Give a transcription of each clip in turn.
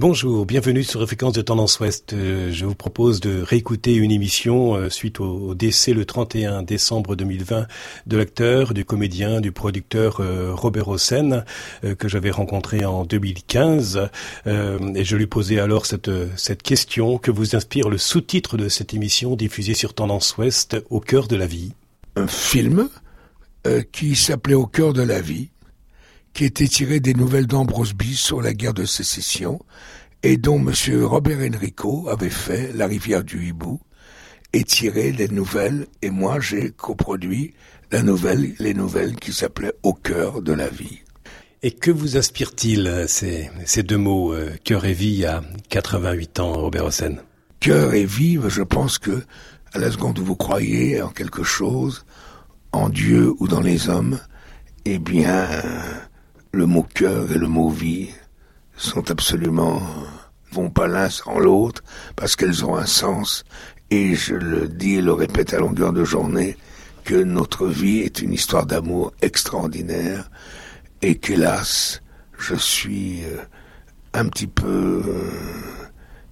Bonjour, bienvenue sur Fréquence de Tendance Ouest. Euh, je vous propose de réécouter une émission euh, suite au décès le 31 décembre 2020 de l'acteur, du comédien, du producteur euh, Robert Hossein que j'avais rencontré en 2015 et je lui posais alors cette, cette question que vous inspire le sous-titre de cette émission diffusée sur Tendance Ouest au cœur de la vie? Un film qui s'appelait Au cœur de la vie qui était tiré des nouvelles d'Ambrose Bierce sur la guerre de sécession et dont M. Robert Enrico avait fait La rivière du hibou et tiré les nouvelles et moi j'ai coproduit la nouvelle, les nouvelles qui s'appelaient Au cœur de la vie. Et que vous inspire-t-il euh, ces, ces deux mots, euh, cœur et vie, à 88 ans, Robert Hossein? Cœur et vie, je pense que à la seconde où vous croyez en quelque chose, en Dieu ou dans les hommes, eh bien, le mot cœur et le mot vie sont absolument vont pas l'un sans l'autre parce qu'elles ont un sens. Et je le dis et le répète à longueur de journée que notre vie est une histoire d'amour extraordinaire et qu'hélas je suis euh, un petit peu euh,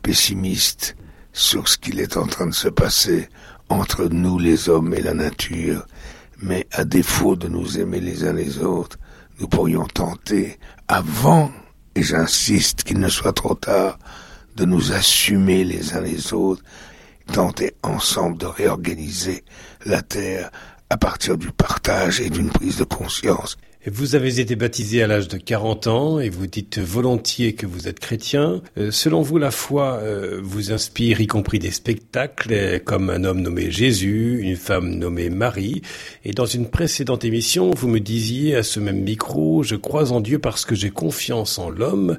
pessimiste sur ce qu'il est en train de se passer entre nous les hommes et la nature. Mais à défaut de nous aimer les uns les autres nous pourrions tenter, avant, et j'insiste qu'il ne soit trop tard, de nous assumer les uns les autres, tenter ensemble de réorganiser la Terre à partir du partage et d'une prise de conscience vous avez été baptisé à l'âge de 40 ans et vous dites volontiers que vous êtes chrétien. Euh, selon vous, la foi euh, vous inspire, y compris des spectacles, euh, comme un homme nommé Jésus, une femme nommée Marie. Et dans une précédente émission, vous me disiez à ce même micro, je crois en Dieu parce que j'ai confiance en l'homme.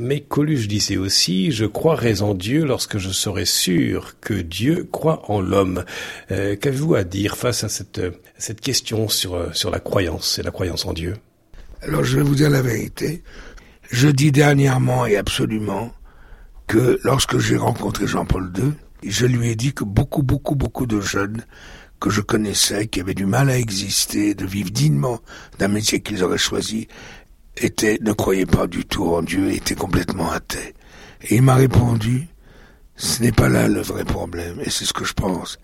mais Coluche disait aussi, je croirai en Dieu lorsque je serai sûr que Dieu croit en l'homme. Qu'avez-vous à dire face à cette, cette question sur, sur la croyance et la croyance en Dieu Alors je vais vous dire la vérité. Je dis dernièrement et absolument que lorsque j'ai rencontré Jean-Paul II, je lui ai dit que beaucoup, beaucoup, beaucoup de jeunes que je connaissais, qui avaient du mal à exister, de vivre dignement d'un métier qu'ils auraient choisi, étaient, ne croyaient pas du tout en Dieu et étaient complètement athées. Et il m'a répondu, ce n'est pas là le vrai problème, et c'est ce que je pense.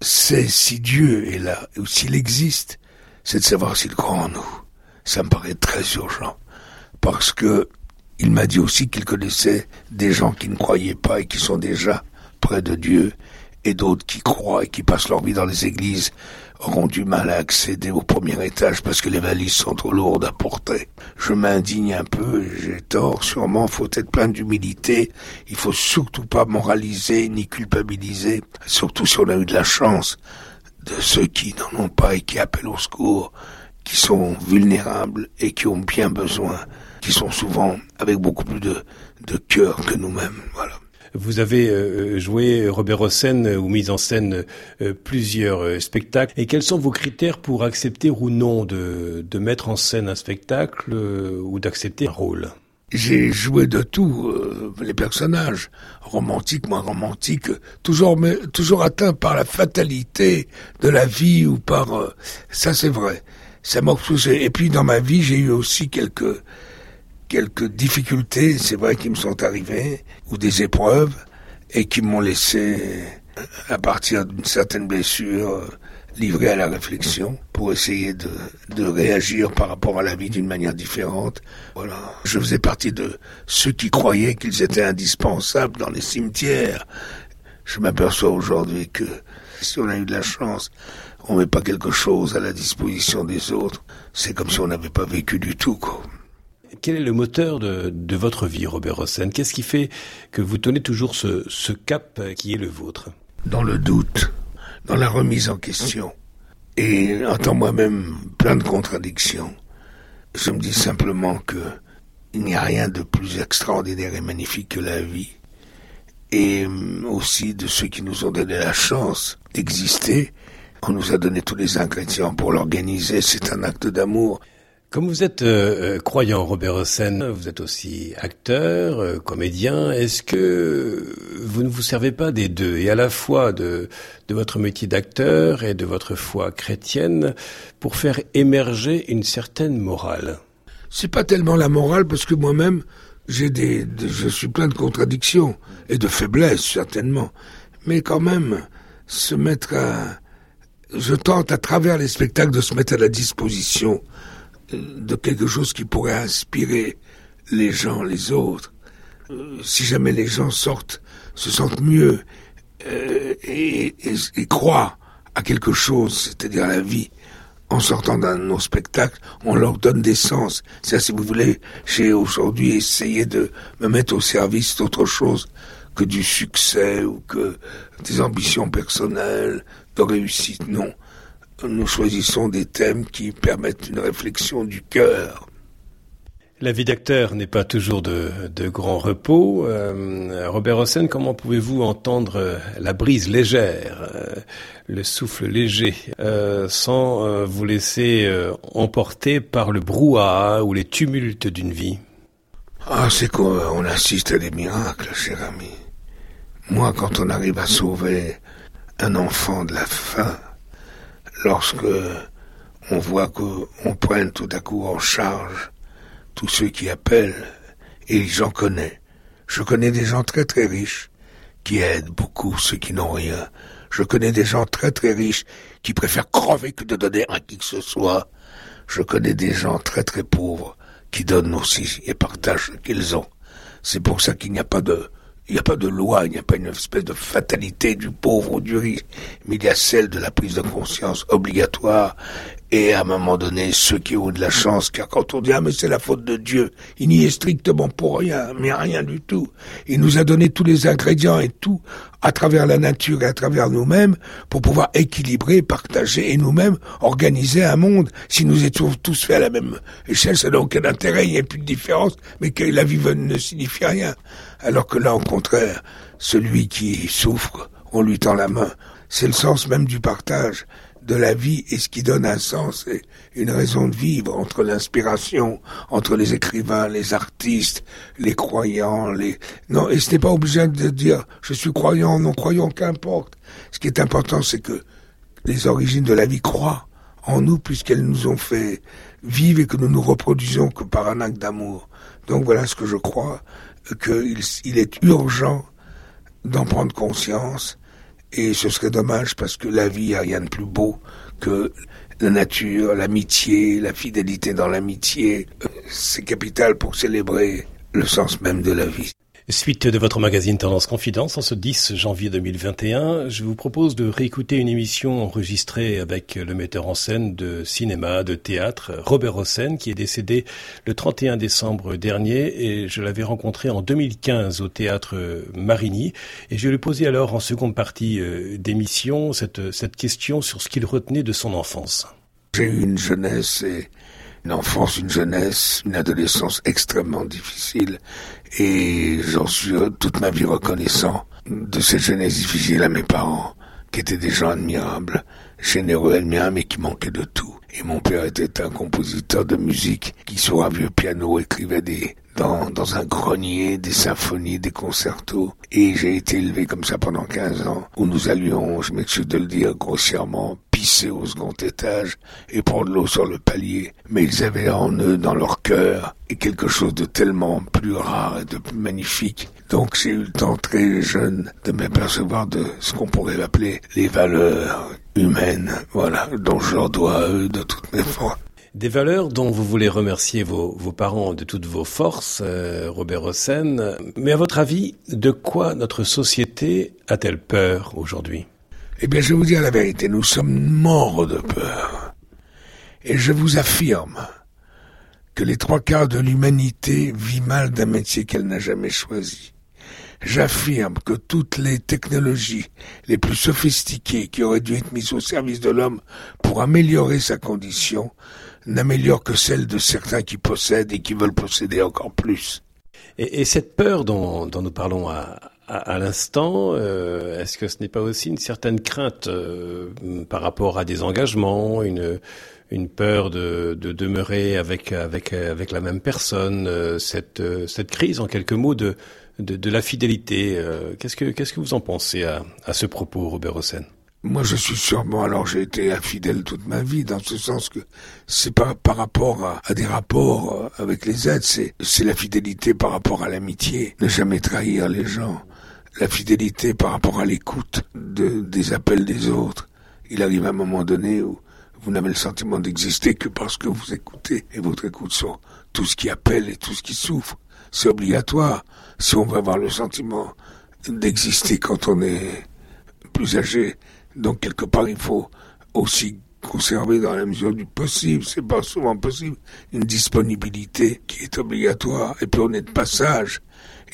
C'est si Dieu est là, ou s'il existe, c'est de savoir s'il croit en nous. Ça me paraît très urgent. Parce que il m'a dit aussi qu'il connaissait des gens qui ne croyaient pas et qui sont déjà près de Dieu, et d'autres qui croient et qui passent leur vie dans les églises auront du mal à accéder au premier étage parce que les valises sont trop lourdes à porter. Je m'indigne un peu, j'ai tort, sûrement, faut être plein d'humilité, il faut surtout pas moraliser ni culpabiliser, surtout si on a eu de la chance de ceux qui n'en ont pas et qui appellent au secours, qui sont vulnérables et qui ont bien besoin, qui sont souvent avec beaucoup plus de, de cœur que nous-mêmes. Voilà. Vous avez euh, joué Robert Hossein ou mis en scène euh, plusieurs euh, spectacles. Et quels sont vos critères pour accepter ou non de, de mettre en scène un spectacle ou d'accepter un rôle? J'ai joué de tout, euh, les personnages, romantiques, moins romantiques, toujours, toujours atteints par la fatalité de la vie ou par... Euh, ça c'est vrai. Ça m'a Et puis dans ma vie, j'ai eu aussi quelques, quelques difficultés, c'est vrai, qui me sont arrivées, ou des épreuves, et qui m'ont laissé, à partir d'une certaine blessure, livré à la réflexion pour essayer de, de réagir par rapport à la vie d'une manière différente. Voilà. Je faisais partie de ceux qui croyaient qu'ils étaient indispensables dans les cimetières. Je m'aperçois aujourd'hui que si on a eu de la chance, on met pas quelque chose à la disposition des autres. C'est comme si on n'avait pas vécu du tout, quoi. Quel est le moteur de, de votre vie, Robert Hossein? Qu'est-ce qui fait que vous tenez toujours ce, ce cap qui est le vôtre? Dans le doute dans la remise en question. Et en tant moi-même plein de contradictions, je me dis simplement que il n'y a rien de plus extraordinaire et magnifique que la vie. Et aussi de ceux qui nous ont donné la chance d'exister. On nous a donné tous les ingrédients pour l'organiser. C'est un acte d'amour. Comme vous êtes euh, euh, croyant, Robert Hossein, vous êtes aussi acteur, euh, comédien. Est-ce que vous ne vous servez pas des deux, et à la fois de, de votre métier d'acteur et de votre foi chrétienne, pour faire émerger une certaine morale? C'est pas tellement la morale, parce que moi-même, j'ai des, je suis plein de contradictions et de faiblesses certainement, mais quand même se mettre à, je tente à travers les spectacles de se mettre à la disposition de quelque chose qui pourrait inspirer les gens, les autres. Euh, si jamais les gens sortent, se sentent mieux euh, et, croient à quelque chose, c'est-à-dire à la vie, en sortant d'un de nos spectacles, on leur donne des sens. C'est si vous voulez, j'ai aujourd'hui essayé de me mettre au service d'autre chose que du succès ou que des ambitions personnelles, de réussite. Non. Nous choisissons des thèmes qui permettent une réflexion du cœur. La vie d'acteur n'est pas toujours de, de grand repos. Euh, Robert Hossein, comment pouvez-vous entendre la brise légère, euh, le souffle léger, euh, sans vous laisser emporter par le brouhaha ou les tumultes d'une vie? Ah, c'est qu'on assiste à des miracles, cher ami. Moi, quand on arrive à sauver un enfant de la faim, lorsque on voit qu'on prenne tout à coup en charge tous ceux qui appellent, et j'en connais. Je connais des gens très très riches qui aident beaucoup ceux qui n'ont rien. Je connais des gens très très riches qui préfèrent crever que de donner à qui que ce soit. Je connais des gens très très pauvres qui donnent aussi et partagent ce qu'ils ont. C'est pour ça qu'il n'y a pas de il n'y a pas de loi, il n'y a pas une espèce de fatalité du pauvre ou du riche, mais il y a celle de la prise de conscience obligatoire et à un moment donné, ceux qui ont de la chance, car quand on dit ah mais c'est la faute de Dieu, il n'y est strictement pour rien, mais rien du tout. Il nous a donné tous les ingrédients et tout à travers la nature et à travers nous-mêmes pour pouvoir équilibrer, partager et nous-mêmes organiser un monde. Si nous étions tous faits à la même échelle, ça n'a aucun intérêt, il n'y a plus de différence, mais que la vie ne signifie rien. Alors que là, au contraire, celui qui souffre, on lui tend la main. C'est le sens même du partage de la vie et ce qui donne un sens et une raison de vivre entre l'inspiration, entre les écrivains, les artistes, les croyants, les... Non, et ce n'est pas obligé de dire je suis croyant, non croyant, qu'importe. Ce qui est important, c'est que les origines de la vie croient en nous puisqu'elles nous ont fait vivre et que nous nous reproduisons que par un acte d'amour. Donc voilà ce que je crois, qu'il il est urgent d'en prendre conscience et ce serait dommage parce que la vie, a rien de plus beau que la nature, l'amitié, la fidélité dans l'amitié. C'est capital pour célébrer le sens même de la vie. Suite de votre magazine Tendance Confidence, en ce 10 janvier 2021, je vous propose de réécouter une émission enregistrée avec le metteur en scène de cinéma, de théâtre, Robert Hossein, qui est décédé le 31 décembre dernier et je l'avais rencontré en 2015 au théâtre Marigny et je lui posais alors en seconde partie euh, d'émission cette, cette question sur ce qu'il retenait de son enfance. J'ai eu une jeunesse et une enfance, une jeunesse, une adolescence extrêmement difficile. Et j'en suis toute ma vie reconnaissant de cette jeunesse difficile à mes parents qui étaient des gens admirables, généreux, admirables mais qui manquaient de tout. Et mon père était un compositeur de musique qui sur un vieux piano écrivait des dans, dans un grenier des symphonies, des concertos. Et j'ai été élevé comme ça pendant 15 ans, où nous allions, je m'excuse de le dire grossièrement, pisser au second étage et prendre l'eau sur le palier. Mais ils avaient en eux, dans leur cœur, et quelque chose de tellement plus rare et de plus magnifique. Donc j'ai eu le temps très jeune de m'apercevoir de ce qu'on pourrait appeler les valeurs humaines, voilà, dont je leur dois à eux de toutes mes forces. Des valeurs dont vous voulez remercier vos, vos parents de toutes vos forces, euh, Robert Hossein. Mais à votre avis, de quoi notre société a-t-elle peur aujourd'hui? Eh bien, je vais vous dire la vérité, nous sommes morts de peur. Et je vous affirme que les trois quarts de l'humanité vit mal d'un métier qu'elle n'a jamais choisi. J'affirme que toutes les technologies les plus sophistiquées qui auraient dû être mises au service de l'homme pour améliorer sa condition n'améliorent que celle de certains qui possèdent et qui veulent posséder encore plus. Et, et cette peur dont, dont, nous parlons à, à, à l'instant, euh, est-ce que ce n'est pas aussi une certaine crainte euh, par rapport à des engagements, une, une peur de, de demeurer avec, avec, avec la même personne, euh, cette, cette crise en quelques mots de, de, de la fidélité. Qu'est-ce que qu'est-ce que vous en pensez à, à ce propos, Robert Hossein? Moi, je suis sûrement, alors j'ai été infidèle toute ma vie, dans ce sens que c'est pas par rapport à, des rapports euh, avec les êtres, c'est, c'est la fidélité par rapport à l'amitié, ne jamais trahir les gens, la fidélité par rapport à l'écoute de, des appels des autres. Il arrive un moment donné où vous n'avez le sentiment d'exister que parce que vous écoutez, et votre écoute sur tout ce qui appelle et tout ce qui souffre. C'est obligatoire si on veut avoir le sentiment d'exister quand on est plus âgé donc quelque part, il faut aussi conserver dans la mesure du possible, c'est pas souvent possible, une disponibilité qui est obligatoire. Et puis on est de passage.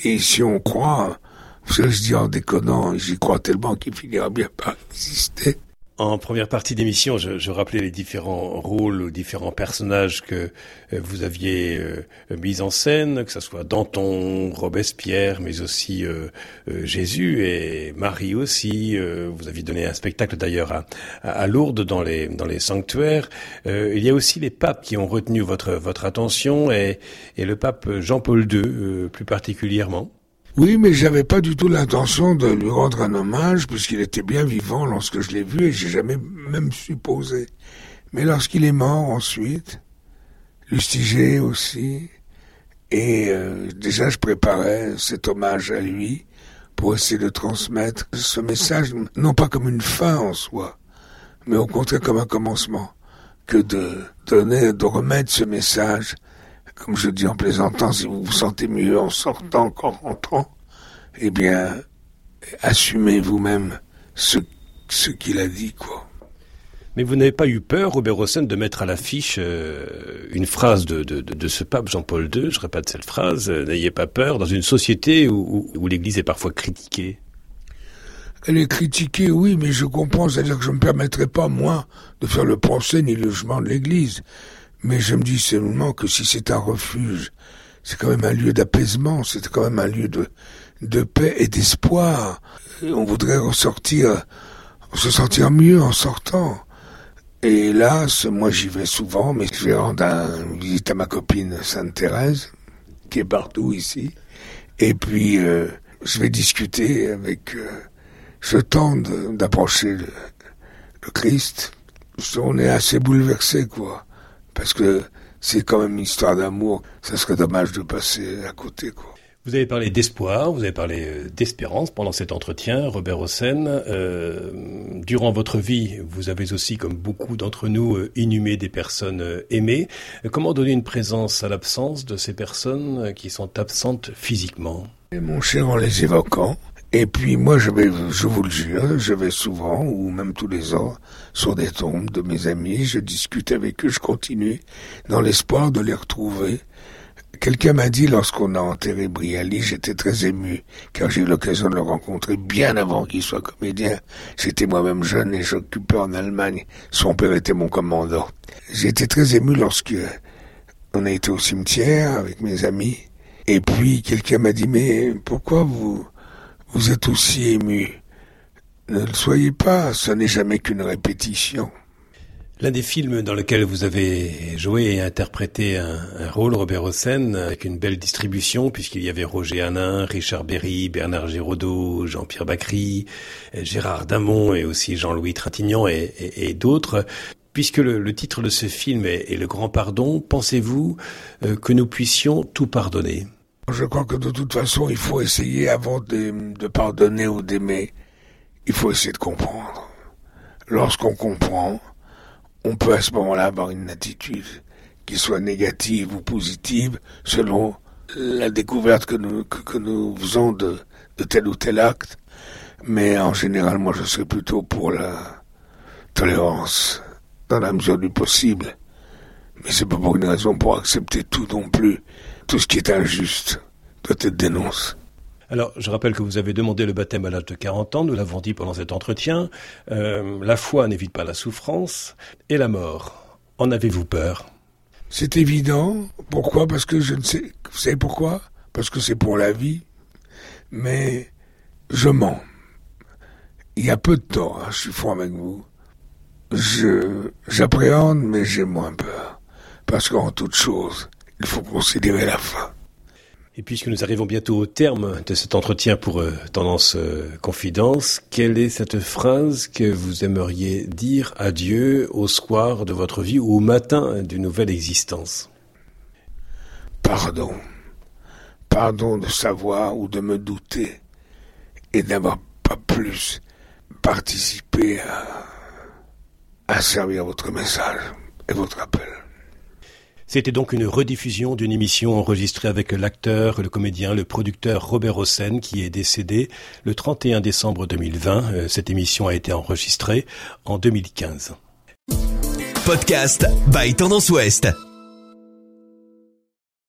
Et si on croit, je dis en déconnant, j'y crois tellement qu'il finira bien par exister. En première partie d'émission, je, je, rappelais les différents rôles, les différents personnages que euh, vous aviez euh, mis en scène, que ce soit Danton, Robespierre, mais aussi euh, Jésus et Marie aussi. vous aviez donné un spectacle d'ailleurs à, à, Lourdes dans les dans les sanctuaires. il y a aussi les papes qui ont retenu votre votre attention et, et le pape Jean-Paul II plus particulièrement. Oui, mais j'avais pas du tout l'intention de lui rendre un hommage, puisqu'il était bien vivant lorsque je l'ai vu, et j'ai jamais même supposé. Mais lorsqu'il est mort ensuite, Lustiger aussi, et euh, déjà je préparais cet hommage à lui pour essayer de transmettre ce message, non pas comme une fin en soi, mais au contraire comme un commencement, que de donner, de remettre ce message comme je dis en plaisantant, si vous vous sentez mieux en sortant qu'en rentrant, eh bien, assumez vous-même ce, ce qu'il a dit, quoi. Mais vous n'avez pas eu peur, Robert Hossein, de mettre à l'affiche euh, une phrase de, de, de, ce pape Jean-Paul II, je répète cette phrase, euh, n'ayez pas peur, dans une société où, où, l'Église est parfois critiquée Elle est critiquée, oui, mais je comprends, c'est-à-dire que je ne me permettrai pas, moi, de faire le procès ni le jugement de l'Église. Mais je me dis seulement que si c'est un refuge, c'est quand même un lieu d'apaisement, c'est quand même un lieu de, de paix et d'espoir. On voudrait ressortir, se sentir mieux en sortant. Et là, moi j'y vais souvent, mais je vais rendre une visite à ma copine Sainte Thérèse, qui est partout ici. Et puis, euh, je vais discuter avec... Euh, je tente d'approcher le, le Christ. On est assez bouleversé, quoi parce que c'est quand même une histoire d'amour. Ça serait dommage de passer à côté, quoi. Vous avez parlé d'espoir, vous avez parlé euh, d'espérance pendant cet entretien, Robert Hossein. Euh, durant votre vie, vous avez aussi, comme beaucoup d'entre nous, euh, inhumé des personnes aimées. Comment donner une présence à l'absence de ces personnes qui sont absentes physiquement? Mon cher, en les évoquant, et puis moi, je vais, je vous le jure, je vais souvent, ou même tous les ans, sur des tombes de mes amis, je discute avec eux, je continue, dans l'espoir de les retrouver. Quelqu'un m'a dit, lorsqu'on a enterré Briali, j'étais très ému, car j'ai eu l'occasion de le rencontrer bien avant qu'il soit comédien. J'étais moi-même jeune et j'occupais en Allemagne. Son père était mon commandant. J'étais très ému lorsque on a été au cimetière avec mes amis. Et puis quelqu'un m'a dit, mais pourquoi vous vous êtes aussi ému. Ne le soyez pas, ce n'est jamais qu'une répétition. L'un des films dans lequel vous avez joué et interprété un, rôle, Robert Hossein, avec une belle distribution, puisqu'il y avait Roger Hanin, Richard Berry, Bernard Giraudot, Jean-Pierre Bacry, Gérard Damon et aussi Jean-Louis Trintignant et, d'autres. Puisque le, titre de ce film est, Le Grand Pardon, pensez-vous euh, que nous puissions tout pardonner? Je crois que de toute façon, il faut essayer, avant de, pardonner ou d'aimer, il faut essayer de comprendre. Lorsqu'on comprend, on peut à ce moment-là avoir une attitude qui soit négative ou positive selon la découverte que nous, que, nous faisons de, de tel ou tel acte. Mais en général, moi, je serais plutôt pour la tolérance, dans la mesure du possible. Mais c'est pas pour une raison pour accepter tout non plus. Tout ce qui est injuste doit être dénoncé. Alors, je rappelle que vous avez demandé le baptême à l'âge de 40 ans, nous l'avons dit pendant cet entretien. Euh, la foi n'évite pas la souffrance et la mort. En avez-vous peur? C'est évident. Pourquoi? Parce que je ne sais. Vous savez pourquoi? Parce que c'est pour la vie. Mais je mens. Il y a peu de temps, hein, je suis franc avec vous. Je j'appréhende, mais j'ai moins peur. Parce qu'en toute chose, il faut considérer la fin. Et puisque nous arrivons bientôt au terme de cet entretien pour euh, Tendance euh, Confidence, quelle est cette phrase que vous aimeriez dire à Dieu au soir de votre vie ou au matin d'une nouvelle existence? Pardon. Pardon de savoir ou de me douter et d'avoir pas plus participé à, à servir votre message et votre appel. C'était donc une rediffusion d'une émission enregistrée avec l'acteur, le comédien, le producteur Robert Hossein qui est décédé le 31 décembre 2020. Euh, cette émission a été enregistrée en 2015. Podcast by Tendance Ouest.